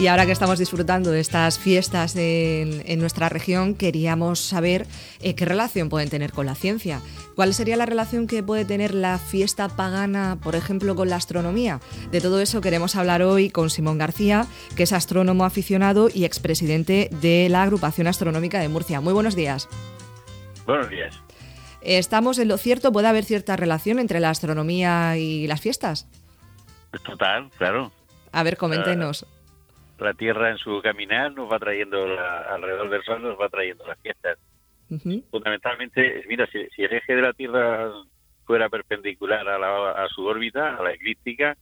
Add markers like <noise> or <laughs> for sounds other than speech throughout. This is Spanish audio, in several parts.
Y ahora que estamos disfrutando de estas fiestas en, nuestra región, queríamos saber eh, qué relación pueden tener con la ciencia. ¿Cuál sería la relación que puede tener la fiesta pagana, por ejemplo, con la astronomía? De todo eso queremos hablar hoy con Simón García, que es astrónomo aficionado y expresidente de la Agrupación Astronómica de Murcia. Muy buenos días. Buenos días. ¿Estamos en lo cierto? ¿Puede haber cierta relación entre la astronomía y las fiestas? Total, claro. A ver, coméntenos la Tierra en su caminar nos va trayendo alrededor del Sol, nos va trayendo las fiestas. Fundamentalmente, mira, si, el eje de la Tierra fuera perpendicular a, su órbita, a la eclíptica,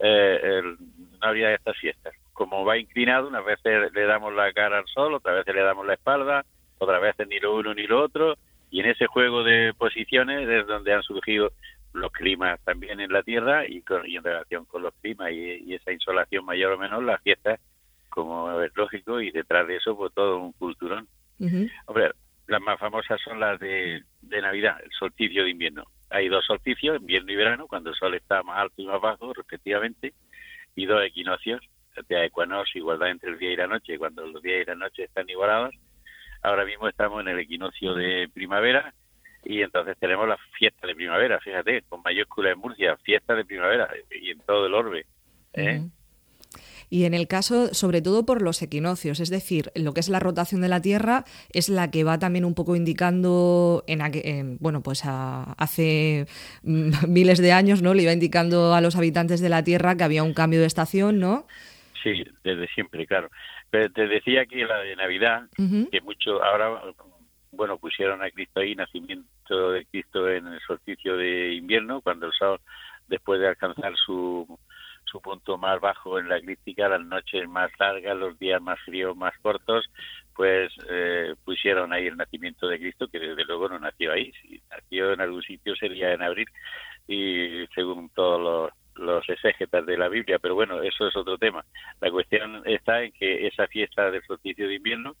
eh, no habría estas fiestas. Como va inclinado, unas veces le damos la cara al Sol, otras veces le damos la espalda, otras veces ni lo uno ni lo otro, y en ese juego de posiciones es donde han surgido los climas también en la Tierra y, en relación con los climas y, y, esa insolación mayor o menor, las fiestas como es lógico, y detrás de eso, pues todo un culturón. Hombre, las más famosas son las de, Navidad, el solsticio de invierno. Hay dos solsticios, invierno y verano, cuando el sol está más alto y más bajo, respectivamente, y dos equinoccios, de ecuanos, igualdad entre el día y la noche, cuando los días y la noche están igualados. Ahora mismo estamos en el equinoccio de primavera, y entonces tenemos la fiesta de primavera, fíjate, con mayúscula en Murcia, fiesta de primavera, y en todo el orbe. ¿eh? Y en el caso, sobre todo por los equinoccios, es decir, lo que es la rotación de la Tierra es la que va también un poco indicando, en, bueno, pues hace mm, <laughs> miles de años, ¿no? Le iba indicando a los habitantes de la Tierra que había un cambio de estación, ¿no? Sí, desde siempre, claro. Pero te decía que la de Navidad, que mucho, ahora, bueno, pusieron a Cristo ahí, nacimiento de Cristo en el solsticio de invierno, cuando el sol, después de alcanzar su su punto más bajo en la eclíptica, las noches más largas, los días más fríos, más cortos, pues eh, pusieron ahí el nacimiento de Cristo, que desde luego no nació ahí, si nació en algún sitio sería en abril, y según todos los, los exégetas de la Biblia, pero bueno, eso es otro tema. La cuestión está en que esa fiesta del solsticio de invierno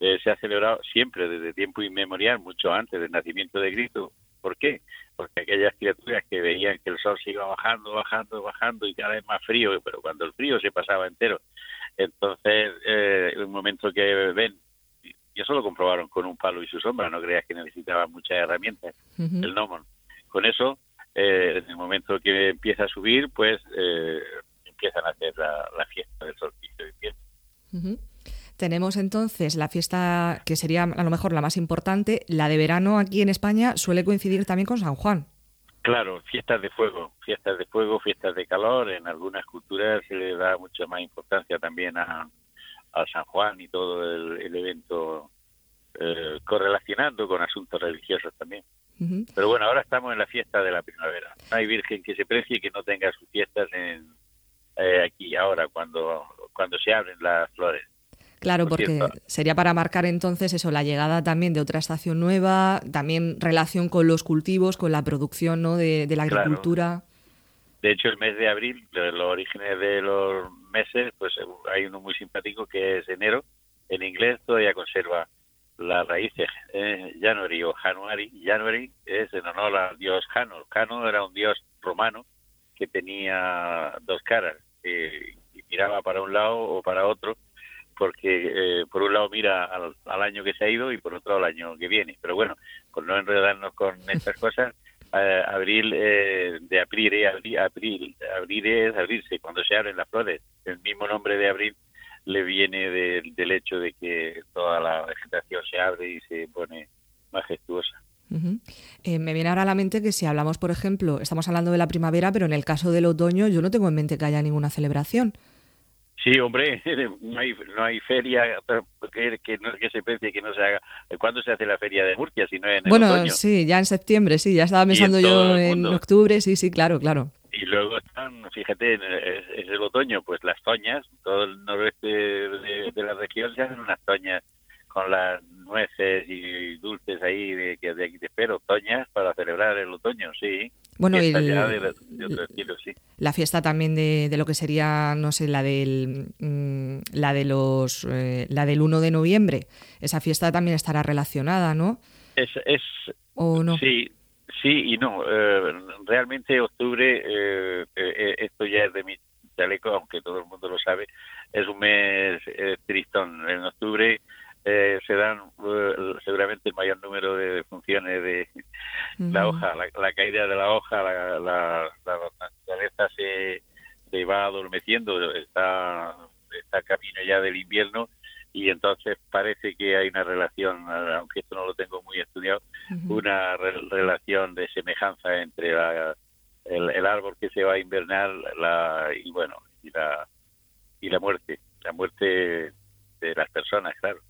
eh, se ha celebrado siempre desde tiempo inmemorial, mucho antes del nacimiento de Cristo. ¿Por qué? porque aquellas criaturas que veían que el sol se iba bajando, bajando, bajando y cada vez más frío, pero cuando el frío se pasaba entero, entonces eh, un momento que ven, y eso lo comprobaron con un palo y su sombra, no creas que necesitaban muchas herramientas, el gnomon. Con eso, eh, en el momento que empieza a subir, pues eh, empiezan a hacer la, fiesta del solsticio de invierno. Tenemos entonces la fiesta que sería a lo mejor la más importante, la de verano aquí en España suele coincidir también con San Juan. Claro, fiestas de fuego, fiestas de fuego, fiestas de calor. En algunas culturas se le da mucha más importancia también a, San Juan y todo el, evento eh, correlacionando con asuntos religiosos también. Pero bueno, ahora estamos en la fiesta de la primavera. No hay virgen que se precie que no tenga sus fiestas en, eh, aquí ahora, cuando, cuando se abren las flores. Claro, porque sería para marcar entonces eso, la llegada también de otra estación nueva, también relación con los cultivos, con la producción ¿no? de, la agricultura. De hecho, el mes de abril, los orígenes de los meses, pues hay uno muy simpático que es enero. En inglés todavía conserva las raíces eh, January o January. January es en honor al dios Jano. Jano era un dios romano que tenía dos caras eh, y miraba para un lado o para otro porque eh, por un lado mira al, año que se ha ido y por otro al año que viene. Pero bueno, por no enredarnos con estas cosas, <laughs> eh, abril eh, de abril, abril, abril, abril es abrirse cuando se abren las flores. El mismo nombre de abril le viene del hecho de que toda la vegetación se abre y se pone majestuosa. me viene ahora a la mente que si hablamos, por ejemplo, estamos hablando de la primavera, pero en el caso del otoño yo no tengo en mente que haya ninguna celebración. Sí, hombre, <laughs> no hay, no hay feria que, que, no, que se precie que no se haga. ¿Cuándo se hace la feria de Murcia? Si no en el bueno, sí, ya en septiembre, sí, ya estaba pensando yo en octubre, sí, sí, claro, claro. Y luego están, fíjate, es, el otoño, pues las toñas, todo el noroeste de, de la región se hacen unas toñas con las nueces y dulces ahí de, de, de, de espero, toñas para celebrar el otoño, sí. Bueno, y la fiesta también de, lo que sería, no sé, la del mm, la de los eh, la del 1 de noviembre. Esa fiesta también estará relacionada, ¿no? Es, es ¿O no? Sí, sí y no. Eh, realmente octubre, eh, esto ya es de mi chaleco, aunque todo el mundo lo sabe, es un mes eh, se dan eh, seguramente el mayor número de, funciones de la hoja, la, caída de la hoja, la, la, naturaleza se, se, va adormeciendo, está, está camino ya del invierno y entonces parece que hay una relación, aunque esto no lo tengo muy estudiado, una relación de semejanza entre la, el, el, árbol que se va a invernar la, y bueno y la y la muerte, la muerte de las personas, claro.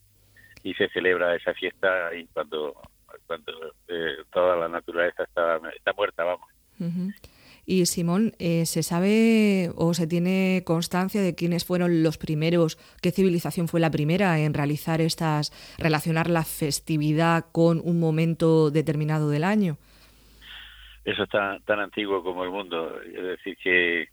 Y se celebra esa fiesta y cuando cuando eh, toda la naturaleza está, está muerta, vamos. Y Simón, eh, ¿se sabe o se tiene constancia de quiénes fueron los primeros, qué civilización fue la primera en realizar estas, relacionar la festividad con un momento determinado del año? Eso está tan antiguo como el mundo. Es decir, que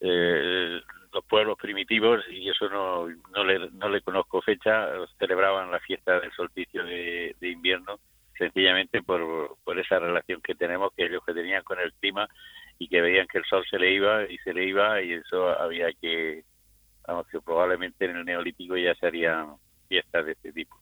eh, los pueblos primitivos, y eso no, no, le, no le conozco fecha, celebraban la fiesta del solsticio de, invierno sencillamente por, por esa relación que tenemos que ellos que tenían con el clima y que veían que el sol se le iba y se le iba y eso había que, vamos, que probablemente en el neolítico ya se harían fiestas de este tipo.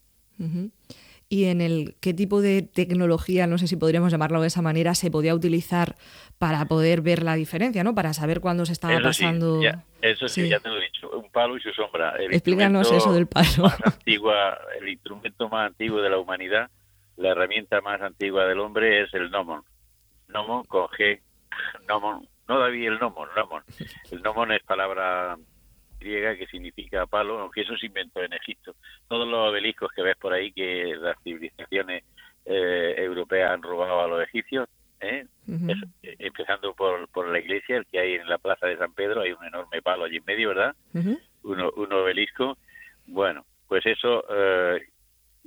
Y en el qué tipo de tecnología, no sé si podríamos llamarlo de esa manera, se podía utilizar para poder ver la diferencia, ¿no? Para saber cuándo se estaba pasando. eso sí, ya te lo he dicho. Un palo y su sombra. Explícanos eso del palo. Más antigua, el instrumento más antiguo de la humanidad, la herramienta más antigua del hombre es el gnomon. Gnomon con G Nomon, no David el Nomon, Nomon. El Nomon es palabra griega que significa palo, aunque eso se inventó en Egipto. Todos los obeliscos que ves por ahí que las civilizaciones eh, europeas han robado a los egipcios, ¿eh? Eh, empezando por, por la iglesia, el que hay en la plaza de San Pedro, hay un enorme palo allí en medio, ¿verdad? un obelisco. Bueno, pues eso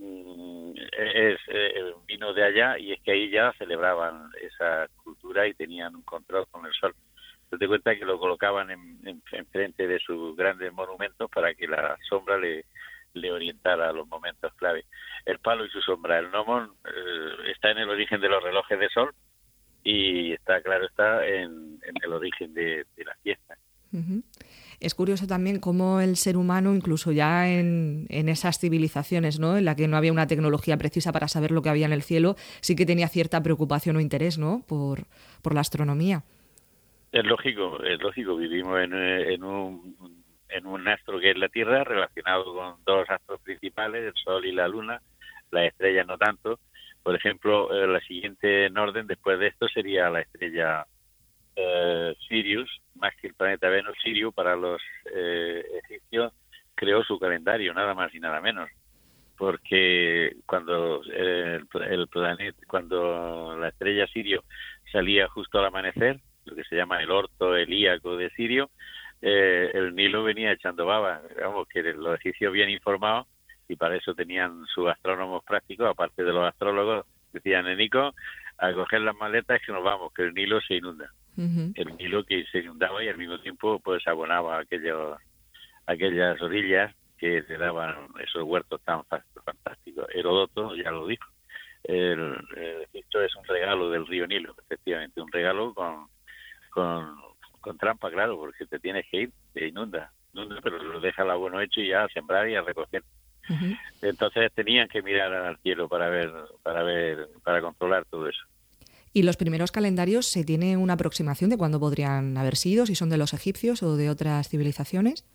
Mm, es, eh, vino de allá y es que ahí ya celebraban esa cultura y tenían un control con el sol. Te cuenta que lo colocaban en, frente de sus grandes monumentos para que la sombra le, orientara a los momentos clave. El palo y su sombra, el gnomon, eh, está en el origen de los relojes de sol y está, claro, está en, el origen de, la fiesta. Es curioso también cómo el ser humano, incluso ya en, esas civilizaciones, ¿no? en la que no había una tecnología precisa para saber lo que había en el cielo, sí que tenía cierta preocupación o interés ¿no? por, por la astronomía. Es lógico, es lógico. Vivimos en, en, un, en un astro que es la Tierra, relacionado con dos astros principales, el Sol y la Luna, las estrellas no tanto. Por ejemplo, eh, la siguiente en orden después de esto sería la estrella eh, Sirius, más que el planeta Venus, Sirius para los eh, egipcios creó su calendario, nada más y nada menos. Porque cuando el, planeta, cuando la estrella Sirio salía justo al amanecer, lo que se llama el orto helíaco de Sirio, eh, el Nilo venía echando baba. Vamos, que los egipcios bien informados y para eso tenían sus astrónomos prácticos, aparte de los astrólogos, decían, Nico, a coger las maletas que nos vamos, que el Nilo se inunda el Nilo que se inundaba y al mismo tiempo pues abonaba aquellos, aquellas orillas que te daban esos huertos tan fantásticos. Herodoto ya lo dijo. El, esto es un regalo del río Nilo, efectivamente, un regalo con, con, con trampa, claro, porque te tienes que ir, te inunda, pero lo deja el abono hecho y ya a sembrar y a recoger. Entonces tenían que mirar al cielo para ver, para ver, para controlar todo eso. ¿Y los primeros calendarios se tiene una aproximación de cuándo podrían haber sido, si son de los egipcios o de otras civilizaciones?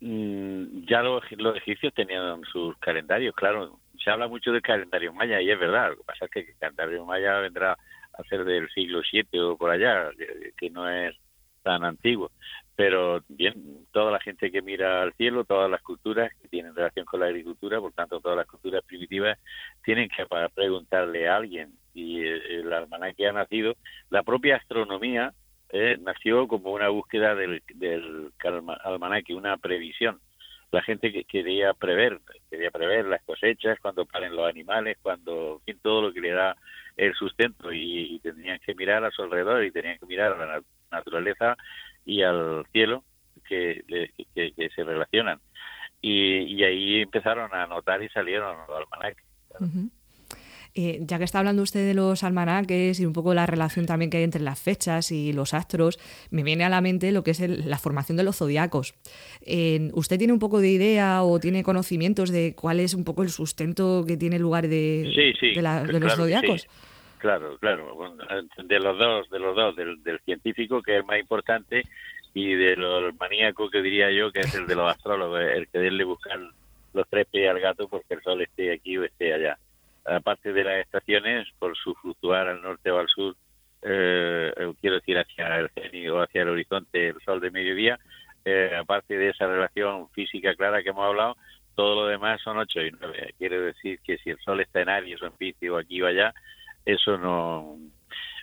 Mm, ya los, egipcios tenían sus calendarios, claro. Se habla mucho del calendario maya y es verdad. Lo que pasa es que el calendario maya vendrá a ser del siglo VII o por allá, que no es tan antiguo. Pero bien, toda la gente que mira al cielo, todas las culturas que tienen relación con la agricultura, por tanto todas las culturas primitivas, tienen que preguntarle a alguien y el almanaque ha nacido, la propia astronomía eh, nació como una búsqueda del, del almanaque, una previsión. La gente que quería prever, quería prever las cosechas, cuando paren los animales, cuando, todo lo que le da el sustento y, tenían que mirar a su alrededor y tenían que mirar a la naturaleza y al cielo que, que, se relacionan. Y, ahí empezaron a notar y salieron los almanaques. Eh, ya que está hablando usted de los almanaques y un poco la relación también que hay entre las fechas y los astros, me viene a la mente lo que es la formación de los zodiacos. ¿Usted tiene un poco de idea o tiene conocimientos de cuál es un poco el sustento que tiene lugar de, de, los zodiacos? Claro, claro, de los dos, de los dos, del, científico que es más importante y de los maníaco que diría yo que es el de los <laughs> astrólogos, el que debe buscar los tres pies al gato porque el sol esté aquí o esté allá aparte de las estaciones, por su fluctuar al norte o al sur, eh, eh, quiero decir hacia el cenit o hacia el horizonte, el sol de mediodía, eh, aparte de esa relación física clara que hemos hablado, todo lo demás son 8 y 9. Quiere decir que si el sol está en Aries o en Piscis o aquí o allá, eso no...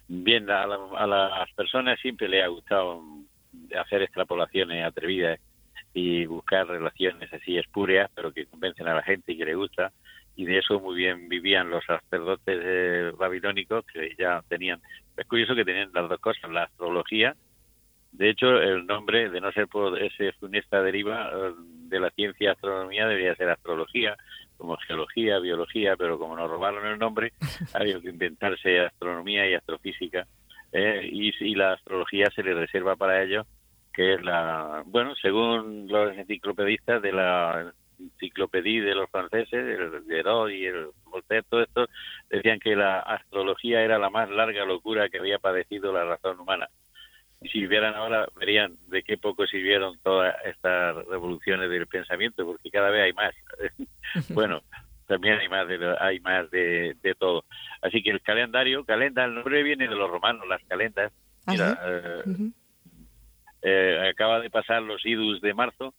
Bien, a, a las personas siempre les ha gustado hacer extrapolaciones atrevidas y buscar relaciones así espúreas, pero que convencen a la gente y que le gusta y de eso muy bien vivían los sacerdotes eh, babilónicos que ya tenían, es curioso que tenían las dos cosas, la astrología, de hecho el nombre, de no ser por ese funesta deriva eh, de la ciencia astronomía, debería ser astrología, como geología, biología, pero como nos robaron el nombre, <laughs> había que inventarse astronomía y astrofísica, eh, y, y la astrología se le reserva para ellos que es la, bueno, según los enciclopedistas de la enciclopedia de los franceses, el Herod y el Voltaire, todo esto, decían que la astrología era la más larga locura que había padecido la razón humana. Y si vieran ahora, verían de qué poco sirvieron todas estas revoluciones del pensamiento, porque cada vez hay más. <laughs> bueno, también hay más de hay más de, todo. Así que el calendario, calenda, el nombre viene de los romanos, las calendas. Mira, eh, eh, acaba de pasar los idus de marzo,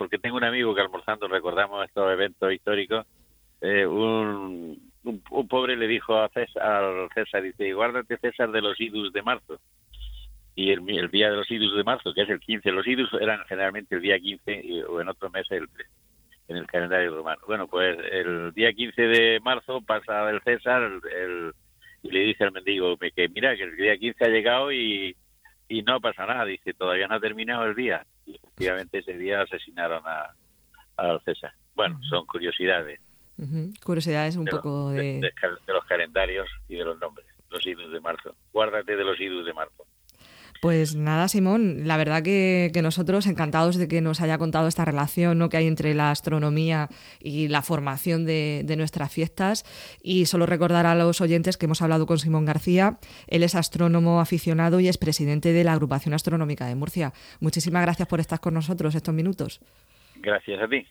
porque tengo un amigo que almorzando recordamos estos eventos históricos, eh, un, pobre le dijo a César, al César, dice, guárdate César de los idus de marzo. Y el, día de los idus de marzo, que es el 15, los idus eran generalmente el día 15 o en otros meses el 3 en el calendario romano. Bueno, pues el día 15 de marzo pasa el César el, y le dice al mendigo que mira, que el día 15 ha llegado y, y no pasa nada. Dice, todavía no ha terminado el día y efectivamente ese día asesinaron a, a César. Bueno, son curiosidades. Curiosidades un poco de... De, los calendarios y de los nombres, los idus de marzo. Guárdate de los idus de marzo. Pues nada, Simón, la verdad que, nosotros encantados de que nos haya contado esta relación ¿no? que hay entre la astronomía y la formación de, de, nuestras fiestas. Y solo recordar a los oyentes que hemos hablado con Simón García. Él es astrónomo aficionado y es presidente de la Agrupación Astronómica de Murcia. Muchísimas gracias por estar con nosotros estos minutos. Gracias a ti.